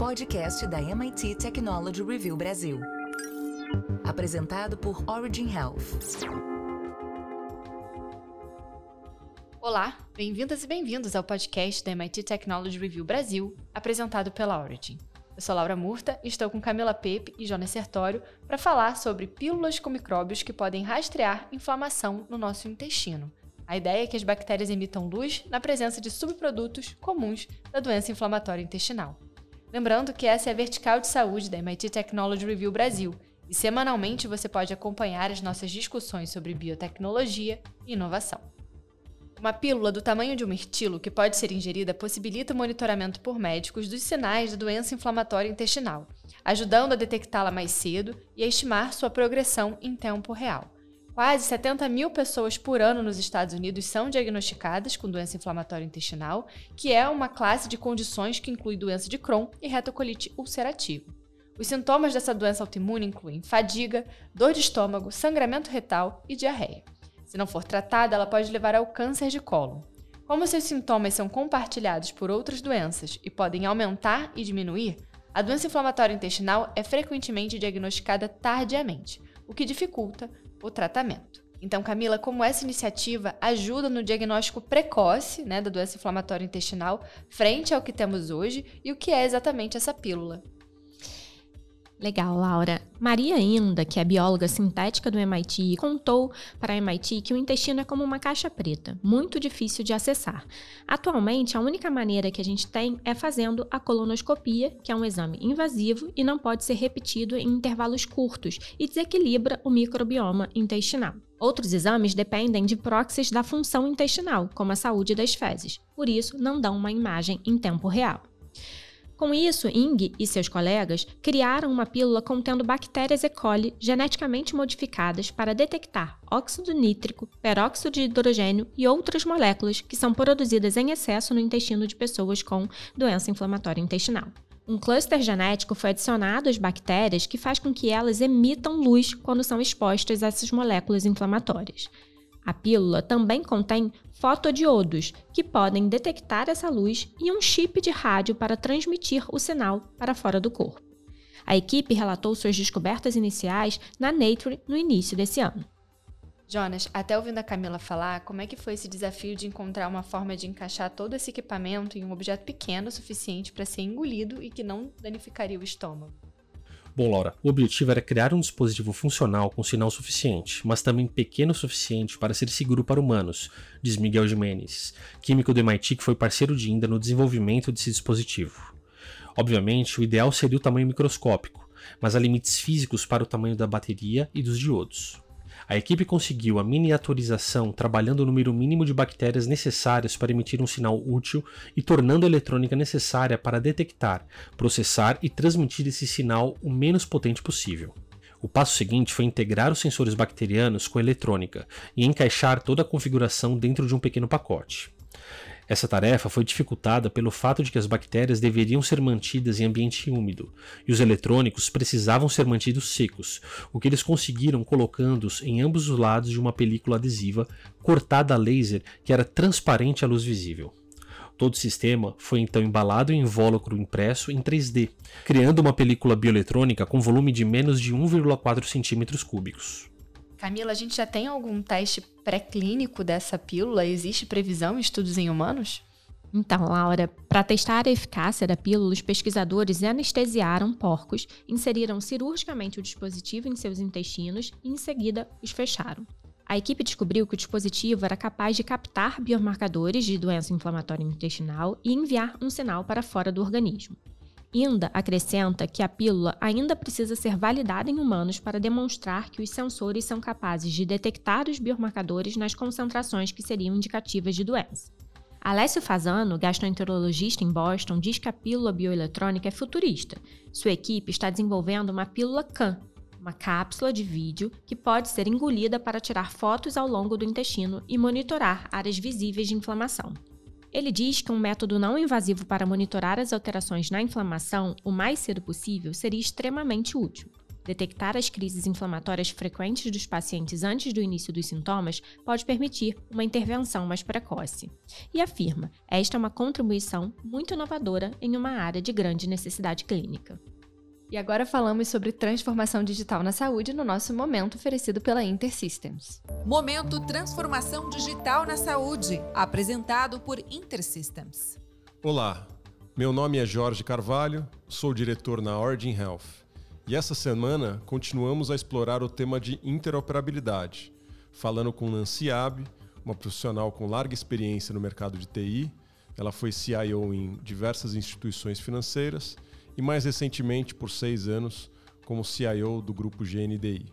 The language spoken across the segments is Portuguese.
podcast da MIT Technology Review Brasil. Apresentado por Origin Health. Olá, bem-vindas e bem-vindos ao podcast da MIT Technology Review Brasil, apresentado pela Origin. Eu sou Laura Murta e estou com Camila Pepe e Jonas Sertório para falar sobre pílulas com micróbios que podem rastrear inflamação no nosso intestino. A ideia é que as bactérias emitam luz na presença de subprodutos comuns da doença inflamatória intestinal. Lembrando que essa é a vertical de saúde da MIT Technology Review Brasil e semanalmente você pode acompanhar as nossas discussões sobre biotecnologia e inovação. Uma pílula do tamanho de um mirtilo que pode ser ingerida possibilita o monitoramento por médicos dos sinais da doença inflamatória intestinal, ajudando a detectá-la mais cedo e a estimar sua progressão em tempo real. Quase 70 mil pessoas por ano nos Estados Unidos são diagnosticadas com doença inflamatória intestinal, que é uma classe de condições que inclui doença de Crohn e retocolite ulcerativa. Os sintomas dessa doença autoimune incluem fadiga, dor de estômago, sangramento retal e diarreia. Se não for tratada, ela pode levar ao câncer de cólon. Como seus sintomas são compartilhados por outras doenças e podem aumentar e diminuir, a doença inflamatória intestinal é frequentemente diagnosticada tardiamente, o que dificulta o tratamento. Então, Camila, como essa iniciativa ajuda no diagnóstico precoce né, da doença inflamatória intestinal frente ao que temos hoje e o que é exatamente essa pílula? Legal, Laura. Maria Inda, que é bióloga sintética do MIT, contou para a MIT que o intestino é como uma caixa preta, muito difícil de acessar. Atualmente, a única maneira que a gente tem é fazendo a colonoscopia, que é um exame invasivo e não pode ser repetido em intervalos curtos e desequilibra o microbioma intestinal. Outros exames dependem de proxies da função intestinal, como a saúde das fezes, por isso não dão uma imagem em tempo real. Com isso, Ing e seus colegas criaram uma pílula contendo bactérias E. coli geneticamente modificadas para detectar óxido nítrico, peróxido de hidrogênio e outras moléculas que são produzidas em excesso no intestino de pessoas com doença inflamatória intestinal. Um cluster genético foi adicionado às bactérias que faz com que elas emitam luz quando são expostas a essas moléculas inflamatórias. A pílula também contém fotodiodos, que podem detectar essa luz, e um chip de rádio para transmitir o sinal para fora do corpo. A equipe relatou suas descobertas iniciais na Nature no início desse ano. Jonas, até ouvindo a Camila falar, como é que foi esse desafio de encontrar uma forma de encaixar todo esse equipamento em um objeto pequeno o suficiente para ser engolido e que não danificaria o estômago? Bom, Laura, o objetivo era criar um dispositivo funcional com sinal suficiente, mas também pequeno o suficiente para ser seguro para humanos, diz Miguel Jimenez, químico do MIT que foi parceiro de Inda no desenvolvimento desse dispositivo. Obviamente, o ideal seria o tamanho microscópico, mas há limites físicos para o tamanho da bateria e dos diodos. A equipe conseguiu a miniaturização trabalhando o número mínimo de bactérias necessárias para emitir um sinal útil e tornando a eletrônica necessária para detectar, processar e transmitir esse sinal o menos potente possível. O passo seguinte foi integrar os sensores bacterianos com eletrônica e encaixar toda a configuração dentro de um pequeno pacote. Essa tarefa foi dificultada pelo fato de que as bactérias deveriam ser mantidas em ambiente úmido e os eletrônicos precisavam ser mantidos secos, o que eles conseguiram colocando-os em ambos os lados de uma película adesiva cortada a laser que era transparente à luz visível. Todo o sistema foi então embalado em invólucro impresso em 3D, criando uma película bioeletrônica com volume de menos de 1,4 centímetros cúbicos. Camila, a gente já tem algum teste pré-clínico dessa pílula? Existe previsão em estudos em humanos? Então, Laura, para testar a eficácia da pílula, os pesquisadores anestesiaram porcos, inseriram cirurgicamente o dispositivo em seus intestinos e, em seguida, os fecharam. A equipe descobriu que o dispositivo era capaz de captar biomarcadores de doença inflamatória intestinal e enviar um sinal para fora do organismo. Inda acrescenta que a pílula ainda precisa ser validada em humanos para demonstrar que os sensores são capazes de detectar os biomarcadores nas concentrações que seriam indicativas de doença. Alessio Fasano, gastroenterologista em Boston, diz que a pílula bioeletrônica é futurista. Sua equipe está desenvolvendo uma pílula CAN, uma cápsula de vídeo que pode ser engolida para tirar fotos ao longo do intestino e monitorar áreas visíveis de inflamação. Ele diz que um método não invasivo para monitorar as alterações na inflamação o mais cedo possível seria extremamente útil. Detectar as crises inflamatórias frequentes dos pacientes antes do início dos sintomas pode permitir uma intervenção mais precoce. E afirma: esta é uma contribuição muito inovadora em uma área de grande necessidade clínica. E agora falamos sobre transformação digital na saúde no nosso momento oferecido pela InterSystems. Momento Transformação Digital na Saúde, apresentado por InterSystems. Olá, meu nome é Jorge Carvalho, sou diretor na Origin Health. E essa semana continuamos a explorar o tema de interoperabilidade, falando com Nancy Abe, uma profissional com larga experiência no mercado de TI. Ela foi CIO em diversas instituições financeiras e mais recentemente por seis anos como CIO do grupo GNDI.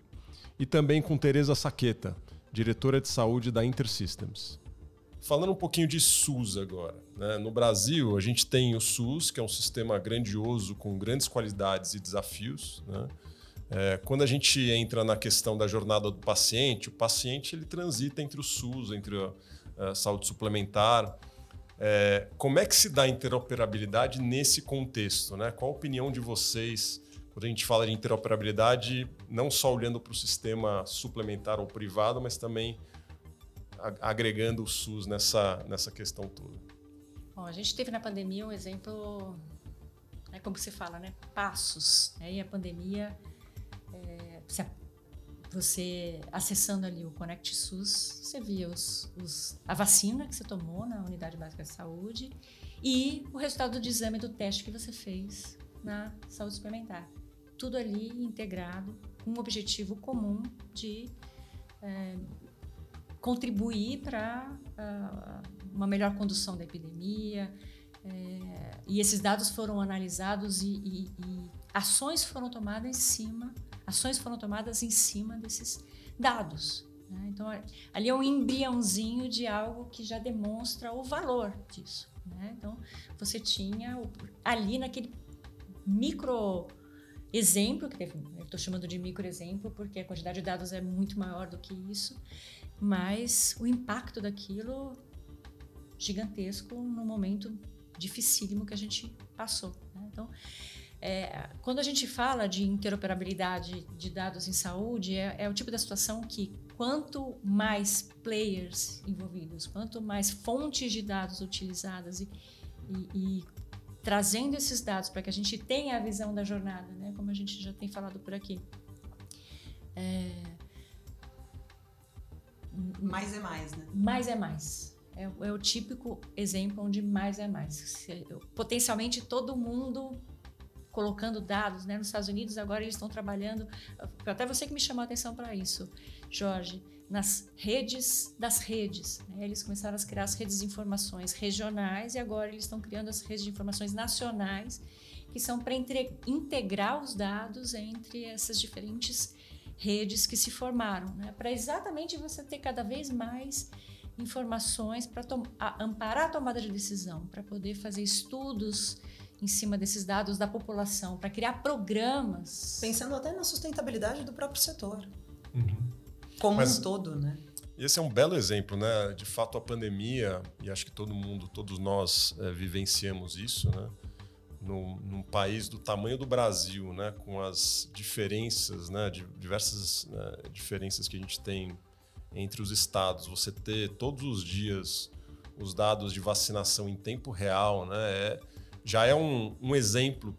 E também com Teresa Saqueta, diretora de saúde da InterSystems. Falando um pouquinho de SUS agora. Né? No Brasil, a gente tem o SUS, que é um sistema grandioso com grandes qualidades e desafios. Né? É, quando a gente entra na questão da jornada do paciente, o paciente ele transita entre o SUS, entre a, a saúde suplementar, é, como é que se dá interoperabilidade nesse contexto? Né? Qual a opinião de vocês quando a gente fala de interoperabilidade, não só olhando para o sistema suplementar ou privado, mas também agregando o SUS nessa, nessa questão toda? Bom, a gente teve na pandemia um exemplo, é como se fala, né? Passos. Né? E a pandemia, é, você acessando ali o Connect SUS, você via os, os, a vacina que você tomou na unidade básica de saúde e o resultado do exame do teste que você fez na saúde suplementar. Tudo ali integrado com um objetivo comum de é, contribuir para uh, uma melhor condução da epidemia. É, e esses dados foram analisados e, e, e ações foram tomadas em cima ações foram tomadas em cima desses dados. Né? Então, ali é um embriãozinho de algo que já demonstra o valor disso. Né? Então, você tinha ali naquele micro exemplo, que estou chamando de micro exemplo porque a quantidade de dados é muito maior do que isso, mas o impacto daquilo gigantesco no momento dificílimo que a gente passou. Né? Então, é, quando a gente fala de interoperabilidade de dados em saúde, é, é, o tipo da situação que quanto mais players envolvidos, quanto mais fontes de dados utilizadas e, e, e trazendo esses dados para que a gente tenha a visão da jornada, né? como a gente já tem falado por aqui. É... Mais é mais, né? Mais é mais. É, é o típico exemplo onde mais é mais. Potencialmente todo mundo colocando dados, né? Nos Estados Unidos agora eles estão trabalhando, até você que me chamou a atenção para isso, Jorge, nas redes das redes. Né? Eles começaram a criar as redes de informações regionais e agora eles estão criando as redes de informações nacionais, que são para integrar os dados entre essas diferentes redes que se formaram, né? para exatamente você ter cada vez mais informações para amparar a tomada de decisão, para poder fazer estudos em cima desses dados da população, para criar programas. Pensando até na sustentabilidade do próprio setor. Uhum. Como Mas, um todo, né? Esse é um belo exemplo, né? De fato, a pandemia, e acho que todo mundo, todos nós é, vivenciamos isso, né? Num, num, país do tamanho do Brasil, né? Com as diferenças, né? De diversas né? diferenças que a gente tem entre os estados. Você ter todos os dias os dados de vacinação em tempo real, né? É, já é um, um exemplo,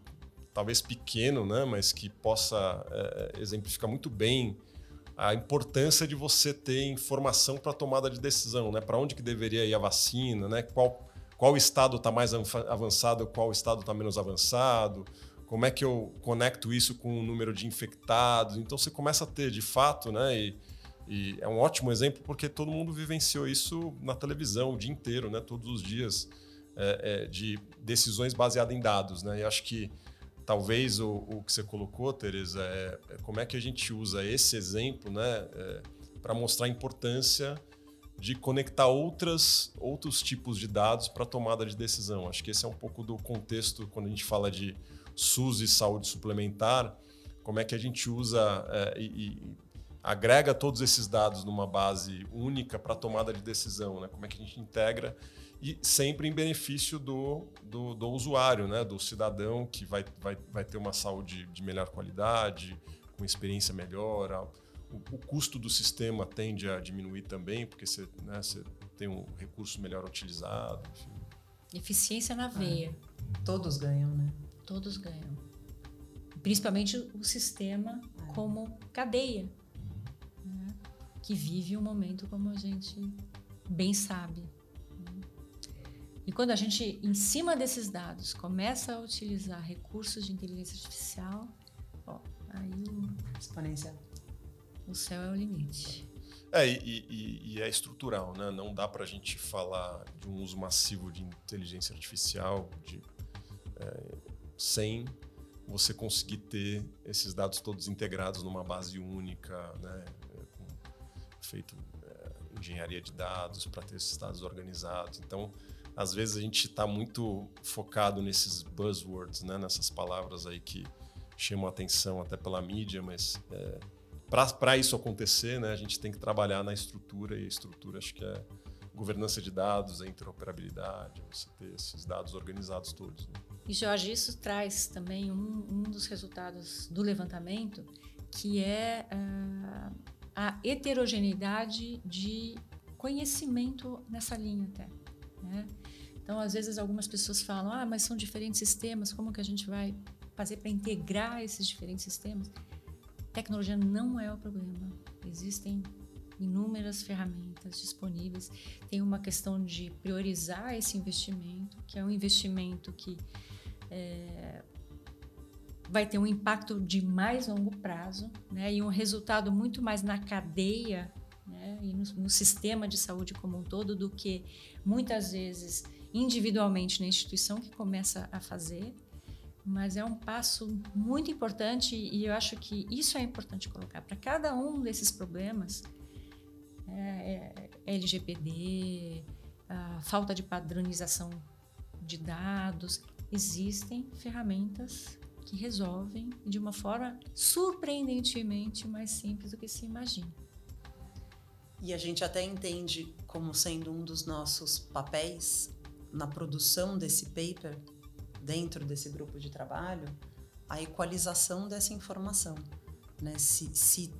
talvez pequeno, né, mas que possa é, exemplificar muito bem a importância de você ter informação para tomada de decisão, né? Para onde que deveria ir a vacina, né? Qual qual estado está mais avançado, qual estado está menos avançado? Como é que eu conecto isso com o número de infectados? Então você começa a ter, de fato, né? E, e é um ótimo exemplo porque todo mundo vivenciou isso na televisão o dia inteiro, né? Todos os dias é, é, de decisões baseadas em dados. Né? E acho que talvez o, o que você colocou, Teresa, é, é, como é que a gente usa esse exemplo né, é, para mostrar a importância de conectar outras, outros tipos de dados para tomada de decisão. Acho que esse é um pouco do contexto quando a gente fala de SUS e saúde suplementar, como é que a gente usa é, e, e, agrega todos esses dados numa base única para tomada de decisão, né? como é que a gente integra e sempre em benefício do, do, do, usuário, né? do cidadão que vai, vai, vai ter uma saúde de melhor qualidade, com experiência melhor, a, o, o, custo do sistema tende a diminuir também, porque você, né, você tem um recurso melhor utilizado. Enfim. Eficiência na veia. É. Todos ganham, né? Todos ganham. Principalmente o sistema é. como cadeia, né? que vive um momento como a gente bem sabe. E quando a gente, em cima desses dados, começa a utilizar recursos de inteligência artificial, ó, aí o, exponencial. O céu é o limite. É, e, e, e é estrutural, né? Não dá para a gente falar de um uso massivo de inteligência artificial de, é, sem você conseguir ter esses dados todos integrados numa base única, né? É, com, feito é, engenharia de dados para ter esses dados organizados. Então, às vezes a gente está muito focado nesses buzzwords, né? Nessas palavras aí que chamam atenção até pela mídia, mas é, para isso acontecer, né, a gente tem que trabalhar na estrutura, e a estrutura acho que é governança de dados, a interoperabilidade, você ter esses dados organizados todos. Né? E, Jorge, isso traz também um, um dos resultados do levantamento, que é uh, a heterogeneidade de conhecimento nessa linha até. Né? Então, às vezes, algumas pessoas falam, ah, mas são diferentes sistemas, como que a gente vai fazer para integrar esses diferentes sistemas? Tecnologia não é o problema. Existem inúmeras ferramentas disponíveis. Tem uma questão de priorizar esse investimento, que é um investimento que é, vai ter um impacto de mais longo prazo né, e um resultado muito mais na cadeia né, e no, no sistema de saúde como um todo do que muitas vezes individualmente na instituição que começa a fazer mas é um passo muito importante e eu acho que isso é importante colocar para cada um desses problemas é, é, LGPD, falta de padronização de dados, existem ferramentas que resolvem de uma forma surpreendentemente mais simples do que se imagina. E a gente até entende como sendo um dos nossos papéis na produção desse paper dentro desse grupo de trabalho a equalização dessa informação. Né? Se, se,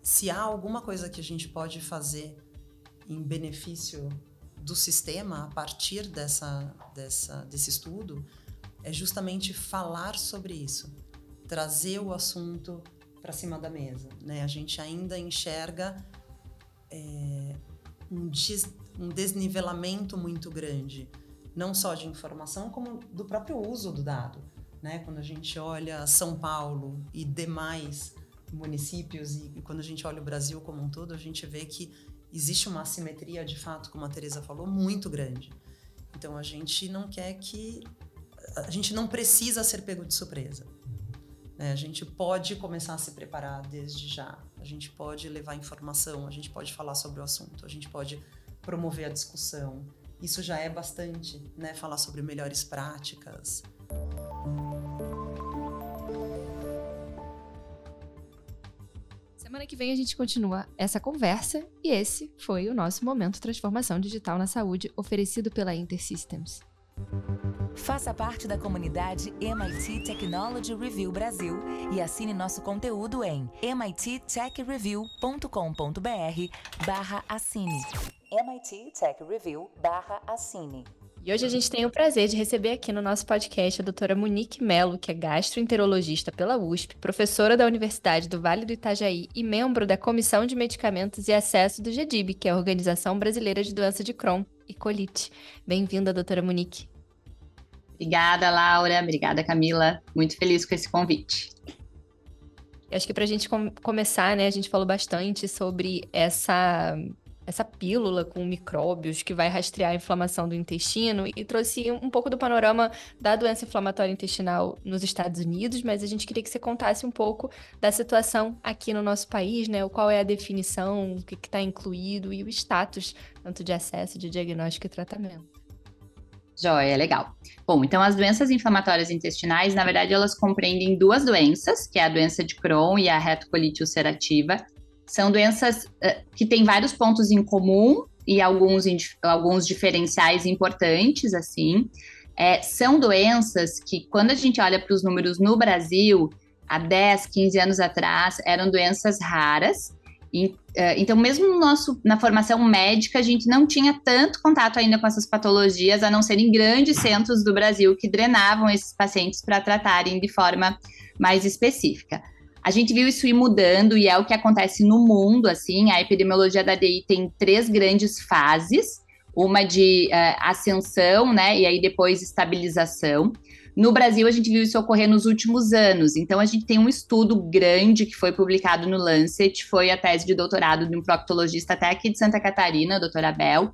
se há alguma coisa que a gente pode fazer em benefício do sistema a partir dessa, dessa, desse estudo, é justamente falar sobre isso, trazer o assunto para cima da mesa. Né? A gente ainda enxerga é, um, des, um desnivelamento muito grande não só de informação, como do próprio uso do dado. Né? Quando a gente olha São Paulo e demais municípios, e, e quando a gente olha o Brasil como um todo, a gente vê que existe uma assimetria, de fato, como a Teresa falou, muito grande. Então a gente não quer que. A gente não precisa ser pego de surpresa. Né? A gente pode começar a se preparar desde já. A gente pode levar informação, a gente pode falar sobre o assunto, a gente pode promover a discussão, isso já é bastante, né? Falar sobre melhores práticas. Semana que vem a gente continua essa conversa e esse foi o nosso momento Transformação Digital na Saúde oferecido pela InterSystems. Faça parte da comunidade MIT Technology Review Brasil e assine nosso conteúdo em mittechreview.com.br/assine. MIT Tech Review barra assine. E hoje a gente tem o prazer de receber aqui no nosso podcast a doutora Monique Melo, que é gastroenterologista pela USP, professora da Universidade do Vale do Itajaí e membro da Comissão de Medicamentos e Acesso do GEDIB, que é a Organização Brasileira de Doença de Crohn e Colite. Bem-vinda, doutora Monique. Obrigada, Laura. Obrigada, Camila. Muito feliz com esse convite. Eu acho que para a gente com começar, né, a gente falou bastante sobre essa essa pílula com micróbios que vai rastrear a inflamação do intestino e trouxe um pouco do panorama da doença inflamatória intestinal nos Estados Unidos, mas a gente queria que você contasse um pouco da situação aqui no nosso país, né? Qual é a definição, o que está incluído e o status tanto de acesso, de diagnóstico e tratamento. Joia, legal. Bom, então as doenças inflamatórias intestinais, na verdade, elas compreendem duas doenças, que é a doença de Crohn e a retocolite ulcerativa, são doenças uh, que têm vários pontos em comum e alguns, alguns diferenciais importantes, assim. É, são doenças que, quando a gente olha para os números no Brasil, há 10, 15 anos atrás, eram doenças raras. E, é, então, mesmo no nosso, na formação médica, a gente não tinha tanto contato ainda com essas patologias, a não ser em grandes centros do Brasil que drenavam esses pacientes para tratarem de forma mais específica. A gente viu isso ir mudando e é o que acontece no mundo, assim, a epidemiologia da DI tem três grandes fases, uma de uh, ascensão, né, e aí depois estabilização. No Brasil, a gente viu isso ocorrer nos últimos anos. Então, a gente tem um estudo grande que foi publicado no Lancet, foi a tese de doutorado de um proctologista até aqui de Santa Catarina, a doutora Bel,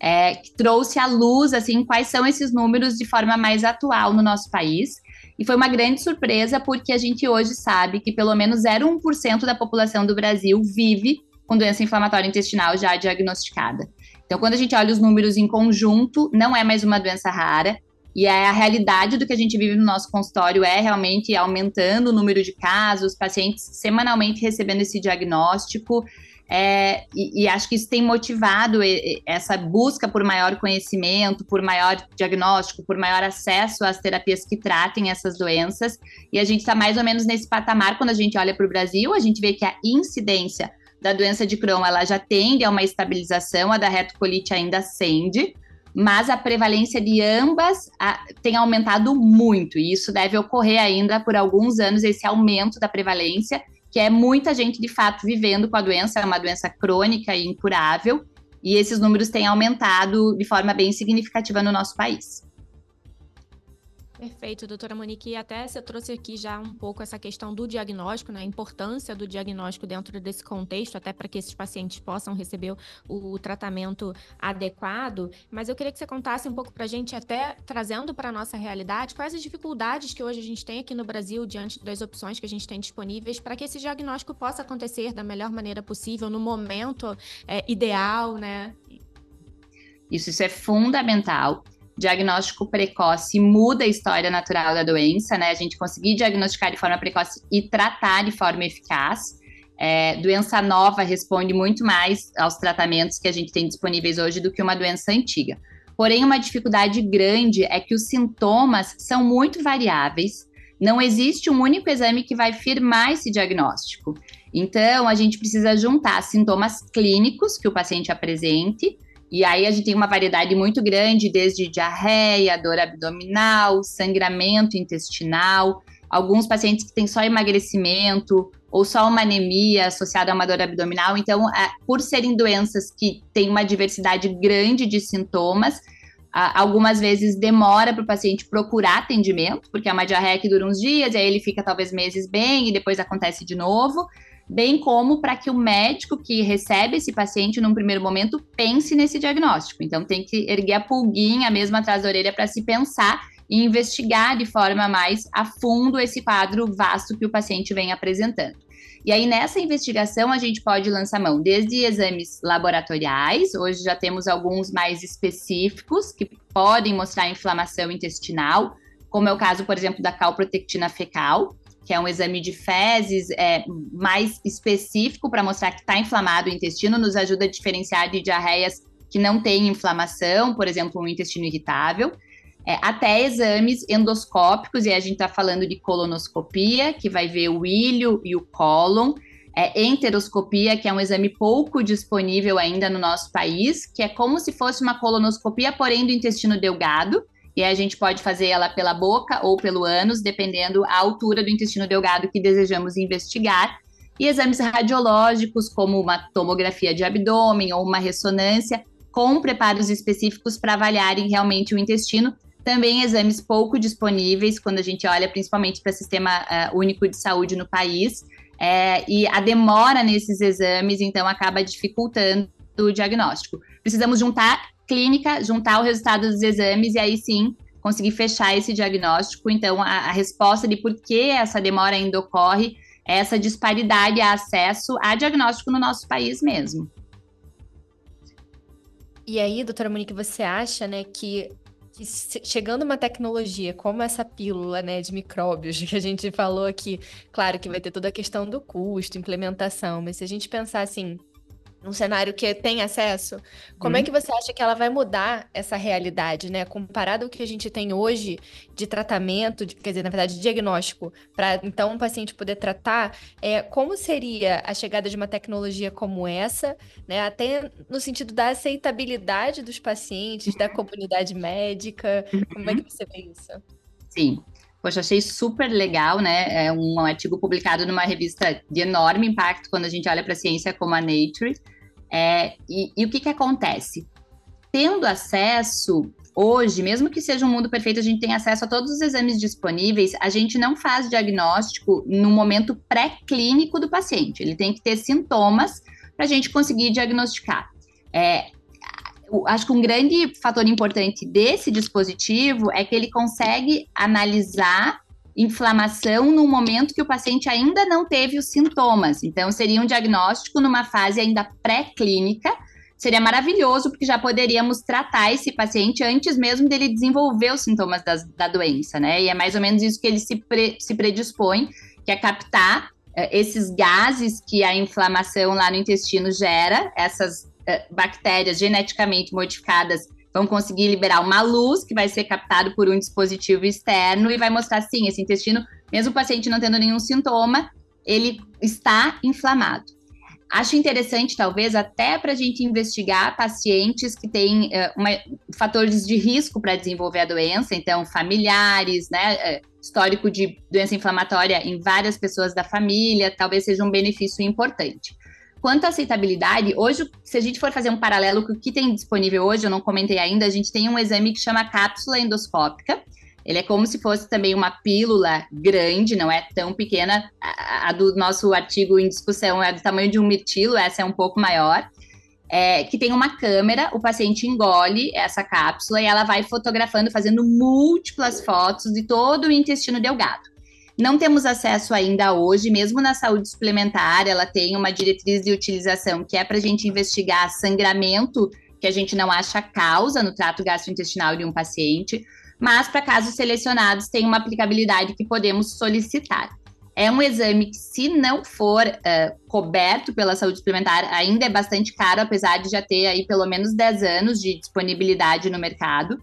é, que trouxe à luz, assim, quais são esses números de forma mais atual no nosso país. E foi uma grande surpresa, porque a gente hoje sabe que pelo menos 0,1% da população do Brasil vive com doença inflamatória intestinal já diagnosticada. Então, quando a gente olha os números em conjunto, não é mais uma doença rara, e a realidade do que a gente vive no nosso consultório é realmente aumentando o número de casos, pacientes semanalmente recebendo esse diagnóstico. É, e, e, acho que isso tem motivado essa busca por maior conhecimento, por maior diagnóstico, por maior acesso às terapias que tratem essas doenças. E a gente está mais ou menos nesse patamar quando a gente olha para o Brasil, a gente vê que a incidência da doença de Crohn ela já tende a uma estabilização, a da retocolite ainda ascende mas a prevalência de ambas a, tem aumentado muito, e isso deve ocorrer ainda por alguns anos, esse aumento da prevalência, que é muita gente de fato vivendo com a doença, é uma doença crônica e incurável, e esses números têm aumentado de forma bem significativa no nosso país. Perfeito, doutora Monique. E até você trouxe aqui já um pouco essa questão do diagnóstico, né? A importância do diagnóstico dentro desse contexto, até para que esses pacientes possam receber o, tratamento adequado. Mas eu queria que você contasse um pouco para a gente, até trazendo para a nossa realidade, quais as dificuldades que hoje a gente tem aqui no Brasil, diante das opções que a gente tem disponíveis, para que esse diagnóstico possa acontecer da melhor maneira possível, no momento é, ideal, né? Isso, isso é fundamental diagnóstico precoce muda a história natural da doença, né? A gente conseguir diagnosticar de forma precoce e tratar de forma eficaz. É, doença nova responde muito mais aos tratamentos que a gente tem disponíveis hoje do que uma doença antiga. Porém, uma dificuldade grande é que os sintomas são muito variáveis. Não existe um único exame que vai firmar esse diagnóstico. Então, a gente precisa juntar sintomas clínicos que o paciente apresente e aí a gente tem uma variedade muito grande, desde diarreia, dor abdominal, sangramento intestinal, alguns pacientes que têm só emagrecimento ou só uma anemia associada a uma dor abdominal. Então, é, por serem doenças que têm uma diversidade grande de sintomas, algumas vezes demora para o paciente procurar atendimento, porque é uma diarreia que dura uns dias, e aí ele fica talvez meses bem e depois acontece de novo bem como para que o médico que recebe esse paciente num primeiro momento pense nesse diagnóstico. Então tem que erguer a pulguinha mesmo atrás da orelha para se pensar e investigar de forma mais a fundo esse quadro vasto que o paciente vem apresentando. E aí, nessa investigação, a gente pode lançar mão desde exames laboratoriais, hoje já temos alguns mais específicos que podem mostrar inflamação intestinal, como é o caso, por exemplo, da calprotectina fecal, que é um exame de fezes é, mais específico para mostrar que está inflamado o intestino, nos ajuda a diferenciar de diarreias que não têm inflamação, por exemplo, um intestino irritável. É, até exames endoscópicos, e a gente está falando de colonoscopia, que vai ver o ilho e o cólon, é, enteroscopia, que é um exame pouco disponível ainda no nosso país, que é como se fosse uma colonoscopia, porém do intestino delgado, e a gente pode fazer ela pela boca ou pelo ânus, dependendo a altura do intestino delgado que desejamos investigar. E exames radiológicos, como uma tomografia de abdômen ou uma ressonância, com preparos específicos para avaliarem realmente o intestino. Também exames pouco disponíveis quando a gente olha principalmente para o Sistema uh, Único de Saúde no país. É, e a demora nesses exames, então, acaba dificultando o diagnóstico. Precisamos juntar clínica, juntar o resultado dos exames e aí sim conseguir fechar esse diagnóstico. Então, a, a resposta de por que essa demora ainda ocorre é essa disparidade a acesso a diagnóstico no nosso país mesmo. E aí, doutora Monique, você acha, né, que, chegando uma tecnologia como essa pílula, né, de micróbios que a gente falou aqui, claro que vai ter toda a questão do custo, implementação, mas se a gente pensar assim, num cenário que tem acesso, como Uhum. é que você acha que ela vai mudar essa realidade, né? Comparado ao que a gente tem hoje de tratamento, de- quer dizer, na verdade, de diagnóstico, para então um paciente poder tratar, é, como seria a chegada de uma tecnologia como essa, né? Até no sentido da aceitabilidade dos pacientes, da comunidade médica, como é que você vê isso? Sim. Poxa, achei super legal, né? É um artigo publicado numa revista de enorme impacto quando a gente olha para a ciência como a Nature. É, e, e o que, que acontece? Tendo acesso, hoje, mesmo que seja um mundo perfeito, a gente tem acesso a todos os exames disponíveis, a gente não faz diagnóstico no momento pré-clínico do paciente. Ele tem que ter sintomas para a gente conseguir diagnosticar. É, acho que um grande fator importante desse dispositivo é que ele consegue analisar inflamação no momento que o paciente ainda não teve os sintomas. Então, seria um diagnóstico numa fase ainda pré-clínica. Seria maravilhoso, porque já poderíamos tratar esse paciente antes mesmo dele desenvolver os sintomas das- da doença, né? E é mais ou menos isso que ele se, pre- se predispõe, que é captar eh, esses gases que a inflamação lá no intestino gera, essas bactérias geneticamente modificadas vão conseguir liberar uma luz que vai ser captado por um dispositivo externo e vai mostrar sim, esse intestino, mesmo o paciente não tendo nenhum sintoma, ele está inflamado. Acho interessante, talvez, até para a gente investigar pacientes que têm eh, uma- fatores de risco para desenvolver a doença, então familiares, né, eh, histórico de doença inflamatória em várias pessoas da família, talvez seja um benefício importante. Quanto à aceitabilidade, hoje, se a gente for fazer um paralelo com o que tem disponível hoje, eu não comentei ainda, a gente tem um exame que chama cápsula endoscópica. Ele é como se fosse também uma pílula grande, não é tão pequena. A, do nosso artigo em discussão é do tamanho de um mirtilo, essa é um pouco maior. É, que tem uma câmera, o paciente engole essa cápsula e ela vai fotografando, fazendo múltiplas fotos de todo o intestino delgado. Não temos acesso ainda hoje, mesmo na saúde suplementar, ela tem uma diretriz de utilização que é para a gente investigar sangramento que a gente não acha causa no trato gastrointestinal de um paciente, mas para casos selecionados tem uma aplicabilidade que podemos solicitar. É um exame que, se não for uh, coberto pela saúde suplementar, ainda é bastante caro, apesar de já ter aí pelo menos 10 anos de disponibilidade no mercado.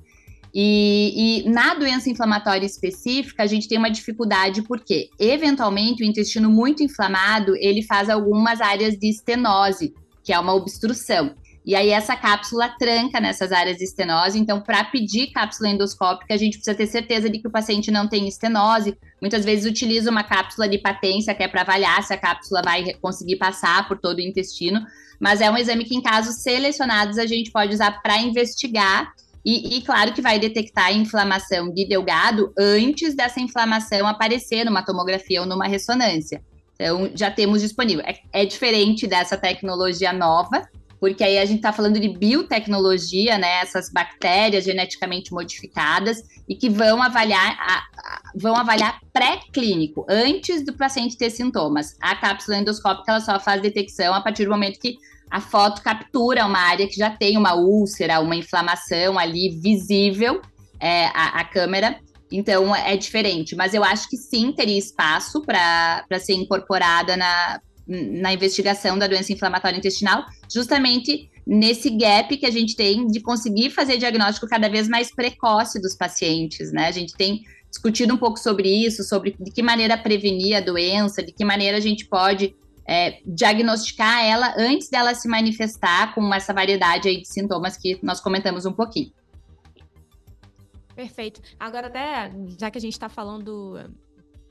E, e, na doença inflamatória específica, a gente tem uma dificuldade porque, eventualmente, o intestino muito inflamado, ele faz algumas áreas de estenose, que é uma obstrução. E aí essa cápsula tranca nessas áreas de estenose. Então, para pedir cápsula endoscópica, a gente precisa ter certeza de que o paciente não tem estenose. Muitas vezes utiliza uma cápsula de patência, que é para avaliar se a cápsula vai conseguir passar por todo o intestino. Mas é um exame que, em casos selecionados, a gente pode usar para investigar e, e, claro que vai detectar a inflamação de delgado antes dessa inflamação aparecer numa tomografia ou numa ressonância. Então, já temos disponível. É, é diferente dessa tecnologia nova, porque aí a gente está falando de biotecnologia, né? Essas bactérias geneticamente modificadas e que vão avaliar, a, a, vão avaliar pré-clínico, antes do paciente ter sintomas. A cápsula endoscópica ela só faz detecção a partir do momento que a foto captura uma área que já tem uma úlcera, uma inflamação ali visível, é, a, a, câmera. Então é diferente, mas eu acho que sim teria espaço para ser incorporada na, na investigação da doença inflamatória intestinal, justamente nesse gap que a gente tem de conseguir fazer diagnóstico cada vez mais precoce dos pacientes, né? A gente tem discutido um pouco sobre isso, sobre de que maneira prevenir a doença, de que maneira a gente pode é, diagnosticar ela antes dela se manifestar com essa variedade aí de sintomas que nós comentamos um pouquinho. Perfeito. Agora, até já que a gente está falando,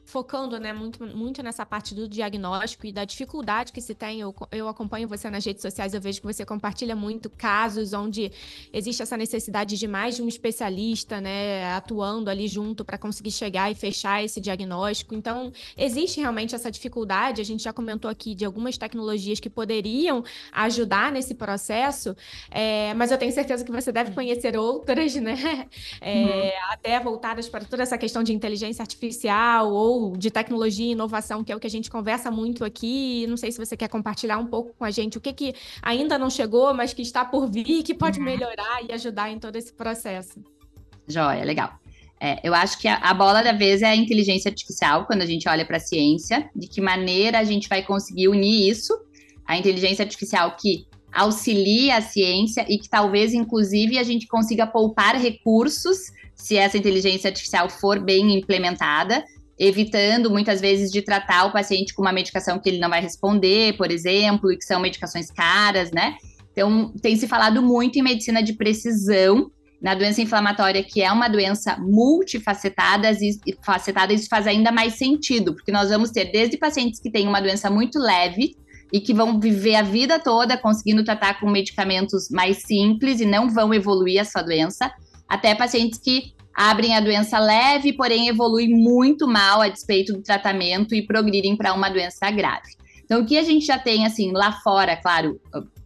focando né, muito, muito nessa parte do diagnóstico e da dificuldade que se tem, eu, eu acompanho você nas redes sociais, eu vejo que você compartilha muito casos onde existe essa necessidade de mais de um especialista, né, atuando ali junto para conseguir chegar e fechar esse diagnóstico. Então, existe realmente essa dificuldade. A gente já comentou aqui de algumas tecnologias que poderiam ajudar nesse processo, é, mas eu tenho certeza que você deve conhecer outras, né, é, uhum. até voltadas para toda essa questão de inteligência artificial ou de tecnologia e inovação, que é o que a gente conversa muito aqui. Não sei se você quer compartilhar um pouco com a gente o que, que ainda não chegou, mas que está por vir e que pode melhorar e ajudar em todo esse processo. Joia, legal. É, eu acho que a, a, bola da vez é a inteligência artificial, quando a gente olha para a ciência, de que maneira a gente vai conseguir unir isso, a inteligência artificial que auxilie a ciência e que talvez, inclusive, a gente consiga poupar recursos se essa inteligência artificial for bem implementada, evitando muitas vezes de tratar o paciente com uma medicação que ele não vai responder, por exemplo, e que são medicações caras, né? Então, tem se falado muito em medicina de precisão na doença inflamatória, que é uma doença multifacetada, facetada, isso faz ainda mais sentido, porque nós vamos ter desde pacientes que têm uma doença muito leve, e que vão viver a vida toda conseguindo tratar com medicamentos mais simples e não vão evoluir a sua doença, até pacientes que abrem a doença leve, porém evoluem muito mal a despeito do tratamento e progridem para uma doença grave. Então, o que a gente já tem, assim, lá fora, claro,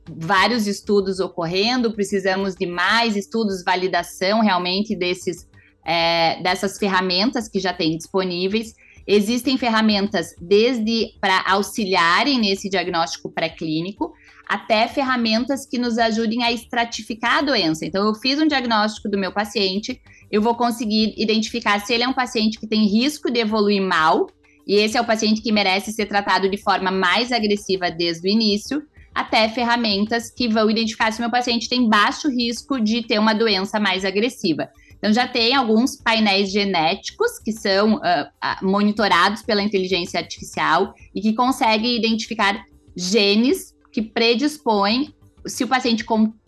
vários estudos ocorrendo, precisamos de mais estudos, validação realmente desses, é, dessas ferramentas que já tem disponíveis. Existem ferramentas desde para auxiliarem nesse diagnóstico pré-clínico, até ferramentas que nos ajudem a estratificar a doença. Então, eu fiz um diagnóstico do meu paciente, eu vou conseguir identificar se ele é um paciente que tem risco de evoluir mal, e esse é o paciente que merece ser tratado de forma mais agressiva desde o início, até ferramentas que vão identificar se o meu paciente tem baixo risco de ter uma doença mais agressiva. Então, já tem alguns painéis genéticos que são uh, monitorados pela inteligência artificial e que conseguem identificar genes que predispõem, se o paciente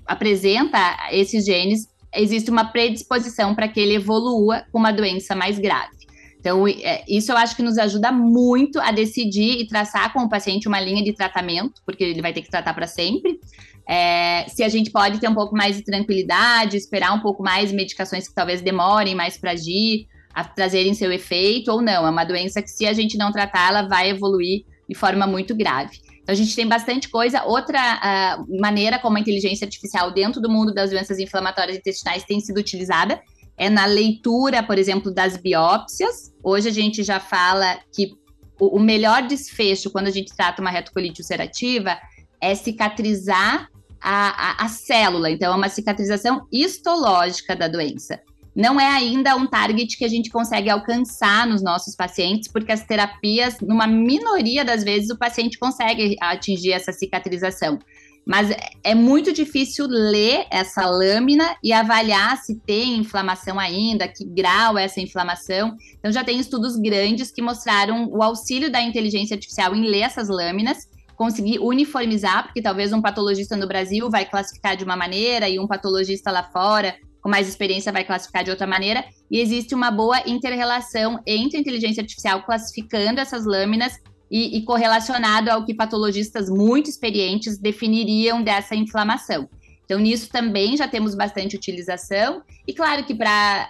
apresenta esses genes, existe uma predisposição para que ele evolua com uma doença mais grave. Então, é, isso eu acho que nos ajuda muito a decidir e traçar com o paciente uma linha de tratamento, porque ele vai ter que tratar para sempre, é, se a gente pode ter um pouco mais de tranquilidade, esperar um pouco mais medicações que talvez demorem mais para agir, a trazerem seu efeito ou não. É uma doença que, se a gente não tratar, ela vai evoluir de forma muito grave. Então, a gente tem bastante coisa. Outra uh, maneira como a inteligência artificial dentro do mundo das doenças inflamatórias intestinais tem sido utilizada é na leitura, por exemplo, das biópsias. Hoje a gente já fala que o, o melhor desfecho quando a gente trata uma retocolite ulcerativa é cicatrizar a, a, a célula. Então, é uma cicatrização histológica da doença. Não é ainda um target que a gente consegue alcançar nos nossos pacientes, porque as terapias, numa minoria das vezes, o paciente consegue atingir essa cicatrização. Mas é muito difícil ler essa lâmina e avaliar se tem inflamação ainda, que grau é essa inflamação. Então, já tem estudos grandes que mostraram o auxílio da inteligência artificial em ler essas lâminas conseguir uniformizar, porque talvez um patologista no Brasil vai classificar de uma maneira e um patologista lá fora com mais experiência vai classificar de outra maneira, e existe uma boa interrelação entre a inteligência artificial classificando essas lâminas e, e correlacionado ao que patologistas muito experientes definiriam dessa inflamação. Então, nisso também já temos bastante utilização, e claro que para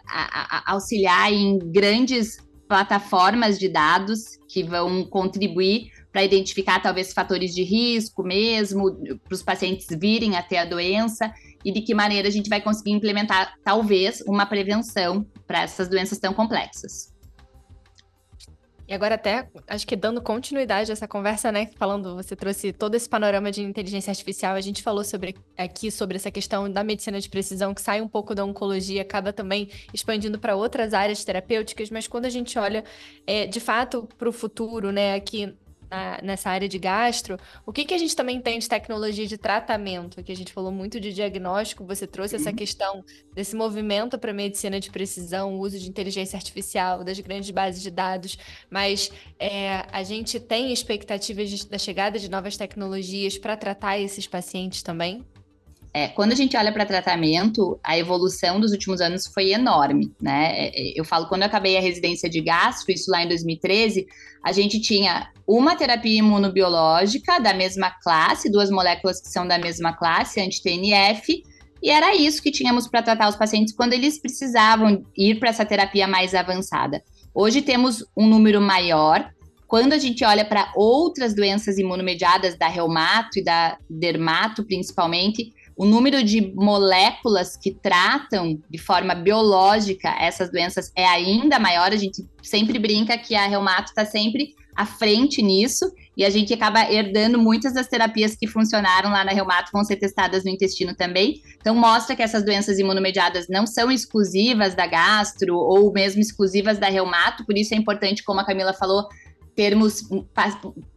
auxiliar em grandes plataformas de dados que vão contribuir para identificar talvez fatores de risco mesmo, para os pacientes virem a ter a doença e de que maneira a gente vai conseguir implementar talvez uma prevenção para essas doenças tão complexas. E agora até, acho que dando continuidade a essa conversa, né, falando, você trouxe todo esse panorama de inteligência artificial, a gente falou sobre aqui sobre essa questão da medicina de precisão que sai um pouco da oncologia, acaba também expandindo para outras áreas terapêuticas, mas quando a gente olha é, de fato para o futuro, né, aqui na, nessa área de gastro, o que, que a gente também tem de tecnologia de tratamento? Que a gente falou muito de diagnóstico, você trouxe essa uhum. questão desse movimento para medicina de precisão, o uso de inteligência artificial, das grandes bases de dados, mas é, a gente tem expectativas da chegada de novas tecnologias para tratar esses pacientes também? É, quando a gente olha para tratamento, a evolução dos últimos anos foi enorme, né? É, é, eu falo, quando eu acabei a residência de gastro, isso lá em 2013, a gente tinha uma terapia imunobiológica da mesma classe, duas moléculas que são da mesma classe, anti-TNF, e era isso que tínhamos para tratar os pacientes quando eles precisavam ir para essa terapia mais avançada. Hoje temos um número maior. Quando a gente olha para outras doenças imunomediadas, da reumato e da dermato principalmente, o número de moléculas que tratam de forma biológica essas doenças é ainda maior. A gente sempre brinca que a reumato está sempre à frente nisso e a gente acaba herdando muitas das terapias que funcionaram lá na reumato vão ser testadas no intestino também. Então mostra que essas doenças imunomediadas não são exclusivas da gastro ou mesmo exclusivas da reumato, por isso é importante, como a Camila falou, termos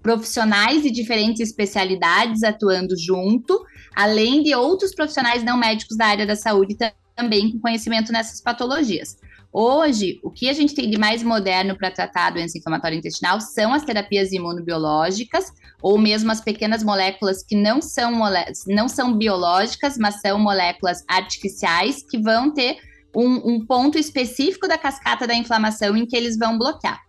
profissionais de diferentes especialidades atuando junto, além de outros profissionais não médicos da área da saúde também com conhecimento nessas patologias. Hoje, o que a gente tem de mais moderno para tratar a doença inflamatória intestinal são as terapias imunobiológicas, ou mesmo as pequenas moléculas que não são, não são biológicas, mas são moléculas artificiais, que vão ter um, um ponto específico da cascata da inflamação em que eles vão bloquear.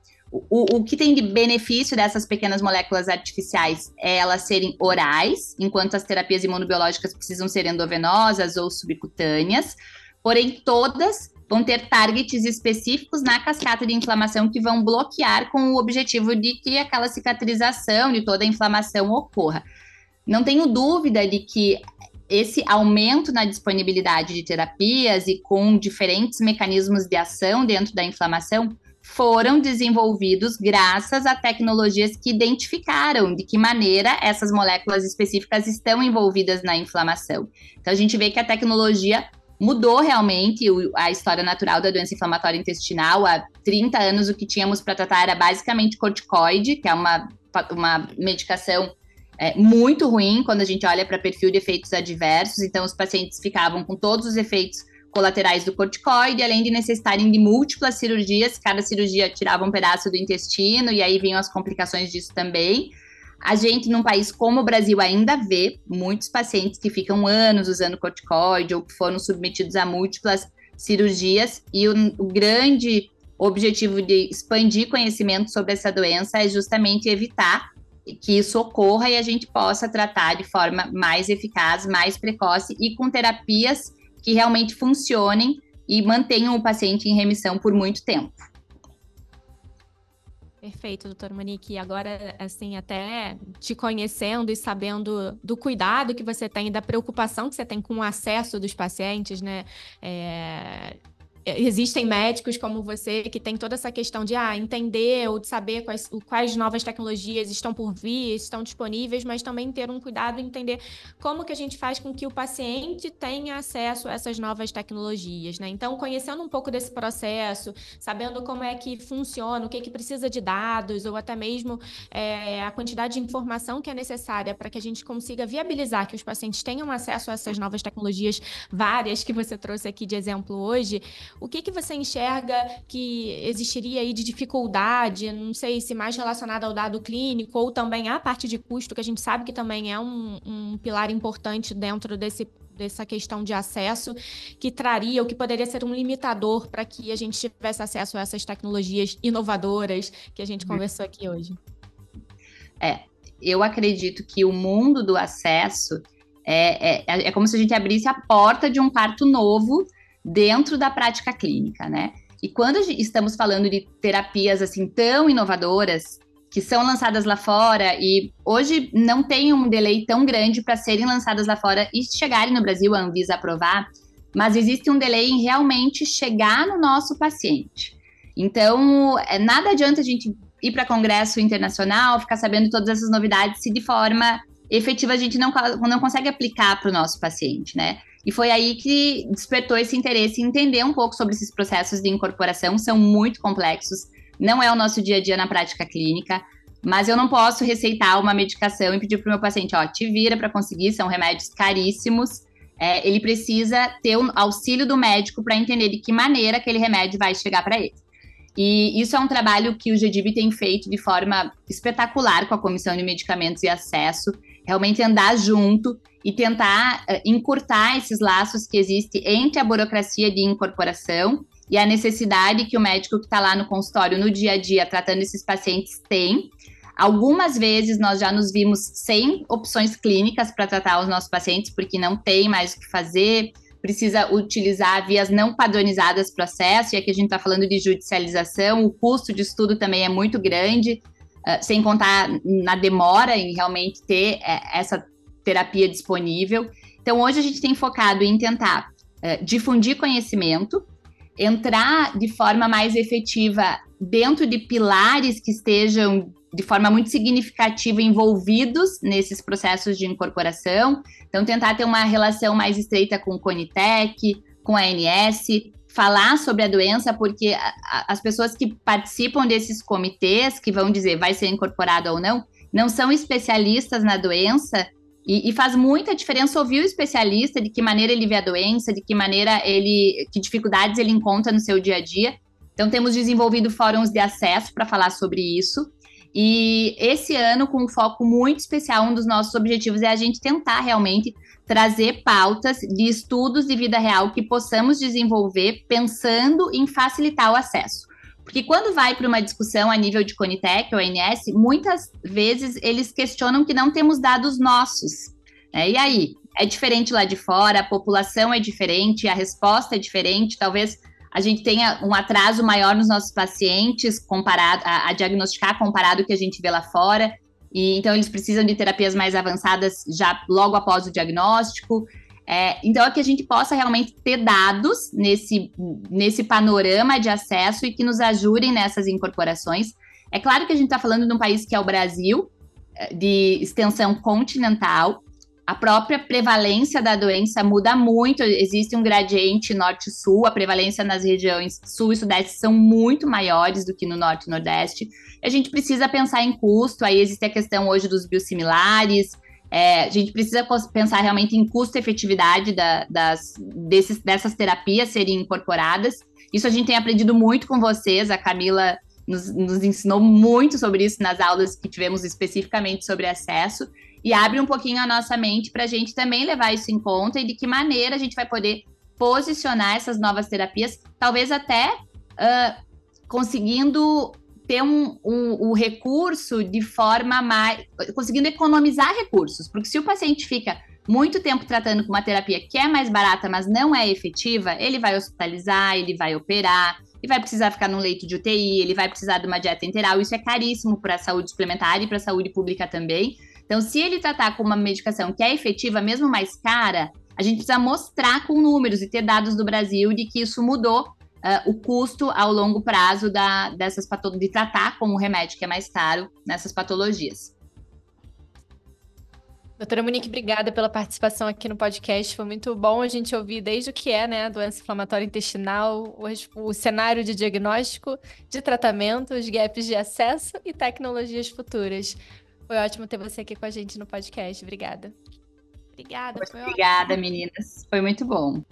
O, o, que tem de benefício dessas pequenas moléculas artificiais é elas serem orais, enquanto as terapias imunobiológicas precisam ser endovenosas ou subcutâneas, porém todas vão ter targets específicos na cascata de inflamação que vão bloquear com o objetivo de que aquela cicatrização de toda a inflamação ocorra. Não tenho dúvida de que esse aumento na disponibilidade de terapias e com diferentes mecanismos de ação dentro da inflamação foram desenvolvidos graças a tecnologias que identificaram de que maneira essas moléculas específicas estão envolvidas na inflamação. Então a gente vê que a tecnologia mudou realmente a história natural da doença inflamatória intestinal. Há 30 anos o que tínhamos para tratar era basicamente corticoide, que é uma, uma medicação é, muito ruim quando a gente olha para perfil de efeitos adversos. Então os pacientes ficavam com todos os efeitos colaterais do corticoide, além de necessitarem de múltiplas cirurgias, cada cirurgia tirava um pedaço do intestino e aí vinham as complicações disso também. A gente, num país como o Brasil, ainda vê muitos pacientes que ficam anos usando corticoide ou que foram submetidos a múltiplas cirurgias, e o, o grande objetivo de expandir conhecimento sobre essa doença é justamente evitar que isso ocorra e a gente possa tratar de forma mais eficaz, mais precoce e com terapias que realmente funcionem e mantenham o paciente em remissão por muito tempo. Perfeito, doutora Monique. Agora, assim, até te conhecendo e sabendo do cuidado que você tem, da preocupação que você tem com o acesso dos pacientes, né? É, existem médicos como você que tem toda essa questão de ah, entender ou de saber quais, quais novas tecnologias estão por vir, estão disponíveis, mas também ter um cuidado em entender como que a gente faz com que o paciente tenha acesso a essas novas tecnologias, né? Então, conhecendo um pouco desse processo, sabendo como é que funciona, o que, que precisa de dados, ou até mesmo é, a quantidade de informação que é necessária para que a gente consiga viabilizar que os pacientes tenham acesso a essas novas tecnologias, várias que você trouxe aqui de exemplo hoje, o que, que você enxerga que existiria aí de dificuldade, não sei se mais relacionada ao dado clínico ou também à parte de custo, que a gente sabe que também é um, um pilar importante dentro desse dessa questão de acesso que traria ou que poderia ser um limitador para que a gente tivesse acesso a essas tecnologias inovadoras que a gente conversou aqui hoje? É, eu acredito que o mundo do acesso é, é, é como se a gente abrisse a porta de um quarto novo dentro da prática clínica, né? E quando estamos falando de terapias assim tão inovadoras que são lançadas lá fora e hoje não tem um delay tão grande para serem lançadas lá fora e chegarem no Brasil a Anvisa aprovar, mas existe um delay em realmente chegar no nosso paciente. Então, é, nada adianta a gente ir para congresso internacional, ficar sabendo todas essas novidades se de forma efetiva a gente não, não consegue aplicar para o nosso paciente, né? E foi aí que despertou esse interesse em entender um pouco sobre esses processos de incorporação, são muito complexos, não é o nosso dia a dia na prática clínica, mas eu não posso receitar uma medicação e pedir para o meu paciente, ó, te vira para conseguir, são remédios caríssimos. É, ele precisa ter o auxílio do médico para entender de que maneira aquele remédio vai chegar para ele. E isso é um trabalho que o GDB tem feito de forma espetacular com a Comissão de Medicamentos e Acesso, realmente andar junto e tentar uh, encurtar esses laços que existem entre a burocracia de incorporação e a necessidade que o médico que está lá no consultório no dia a dia tratando esses pacientes tem. Algumas vezes nós já nos vimos sem opções clínicas para tratar os nossos pacientes, porque não tem mais o que fazer, precisa utilizar vias não padronizadas processo, e aqui a gente está falando de judicialização, o custo de estudo também é muito grande, uh, sem contar na demora em realmente ter uh, essa terapia disponível. Então, hoje a gente tem focado em tentar uh, difundir conhecimento, entrar de forma mais efetiva dentro de pilares que estejam de forma muito significativa envolvidos nesses processos de incorporação. Então, tentar ter uma relação mais estreita com o Conitec, com a ANS, falar sobre a doença, porque as pessoas que participam desses comitês, que vão dizer vai ser incorporado ou não, não são especialistas na doença, e, e, faz muita diferença ouvir o especialista de que maneira ele vê a doença, de que maneira ele, que dificuldades ele encontra no seu dia a dia. Então, temos desenvolvido fóruns de acesso para falar sobre isso. E esse ano, com um foco muito especial, um dos nossos objetivos é a gente tentar realmente trazer pautas de estudos de vida real que possamos desenvolver pensando em facilitar o acesso. Porque quando vai para uma discussão a nível de Conitec ou muitas vezes eles questionam que não temos dados nossos. Né? E aí? É diferente lá de fora, a população é diferente, a resposta é diferente, talvez a gente tenha um atraso maior nos nossos pacientes comparado a, a diagnosticar comparado ao que a gente vê lá fora. E então eles precisam de terapias mais avançadas já logo após o diagnóstico. É, então, é que a gente possa realmente ter dados nesse, nesse panorama de acesso e que nos ajudem nessas incorporações. É claro que a gente está falando de um país que é o Brasil, é, de extensão continental. A própria prevalência da doença muda muito, existe um gradiente norte-sul, a prevalência nas regiões sul e sudeste são muito maiores do que no norte e nordeste. A gente precisa pensar em custo, aí existe a questão hoje dos biosimilares, é, a gente precisa pensar realmente em custo-efetividade da, das, desses, dessas terapias serem incorporadas. Isso a gente tem aprendido muito com vocês. A Camila nos, nos ensinou muito sobre isso nas aulas que tivemos especificamente sobre acesso. E abre um pouquinho a nossa mente para a gente também levar isso em conta e de que maneira a gente vai poder posicionar essas novas terapias, talvez até uh, conseguindo ter um, um, um, recurso de forma mais. conseguindo economizar recursos. Porque se o paciente fica muito tempo tratando com uma terapia que é mais barata, mas não é efetiva, ele vai hospitalizar, ele vai operar, ele vai precisar ficar num leito de UTI, ele vai precisar de uma dieta interal. Isso é caríssimo para a saúde suplementar e para a saúde pública também. Então, se ele tratar com uma medicação que é efetiva, mesmo mais cara, a gente precisa mostrar com números e ter dados do Brasil de que isso mudou uh, o custo ao longo prazo da, dessas de tratar com o remédio que é mais caro nessas patologias. Doutora Monique, obrigada pela participação aqui no podcast. Foi muito bom a gente ouvir desde o que é, né, a doença inflamatória intestinal, o, o cenário de diagnóstico, de tratamento, os gaps de acesso e tecnologias futuras. Foi ótimo ter você aqui com a gente no podcast. Obrigada. Obrigada. obrigada, ótimo. meninas. Foi muito bom.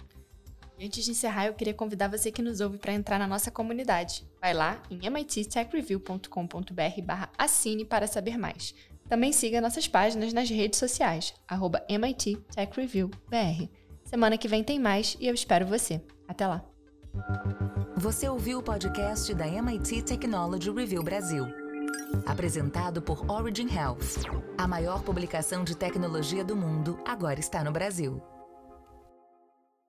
Antes de encerrar, eu queria convidar você que nos ouve para entrar na nossa comunidade. Vai lá em mittechreview.com.br assine para saber mais. Também siga nossas páginas nas redes sociais, arroba MIT Tech. Semana que vem tem mais e eu espero você. Até lá! Você ouviu o podcast da MIT Technology Review Brasil. Apresentado por Origin Health. A maior publicação de tecnologia do mundo agora está no Brasil.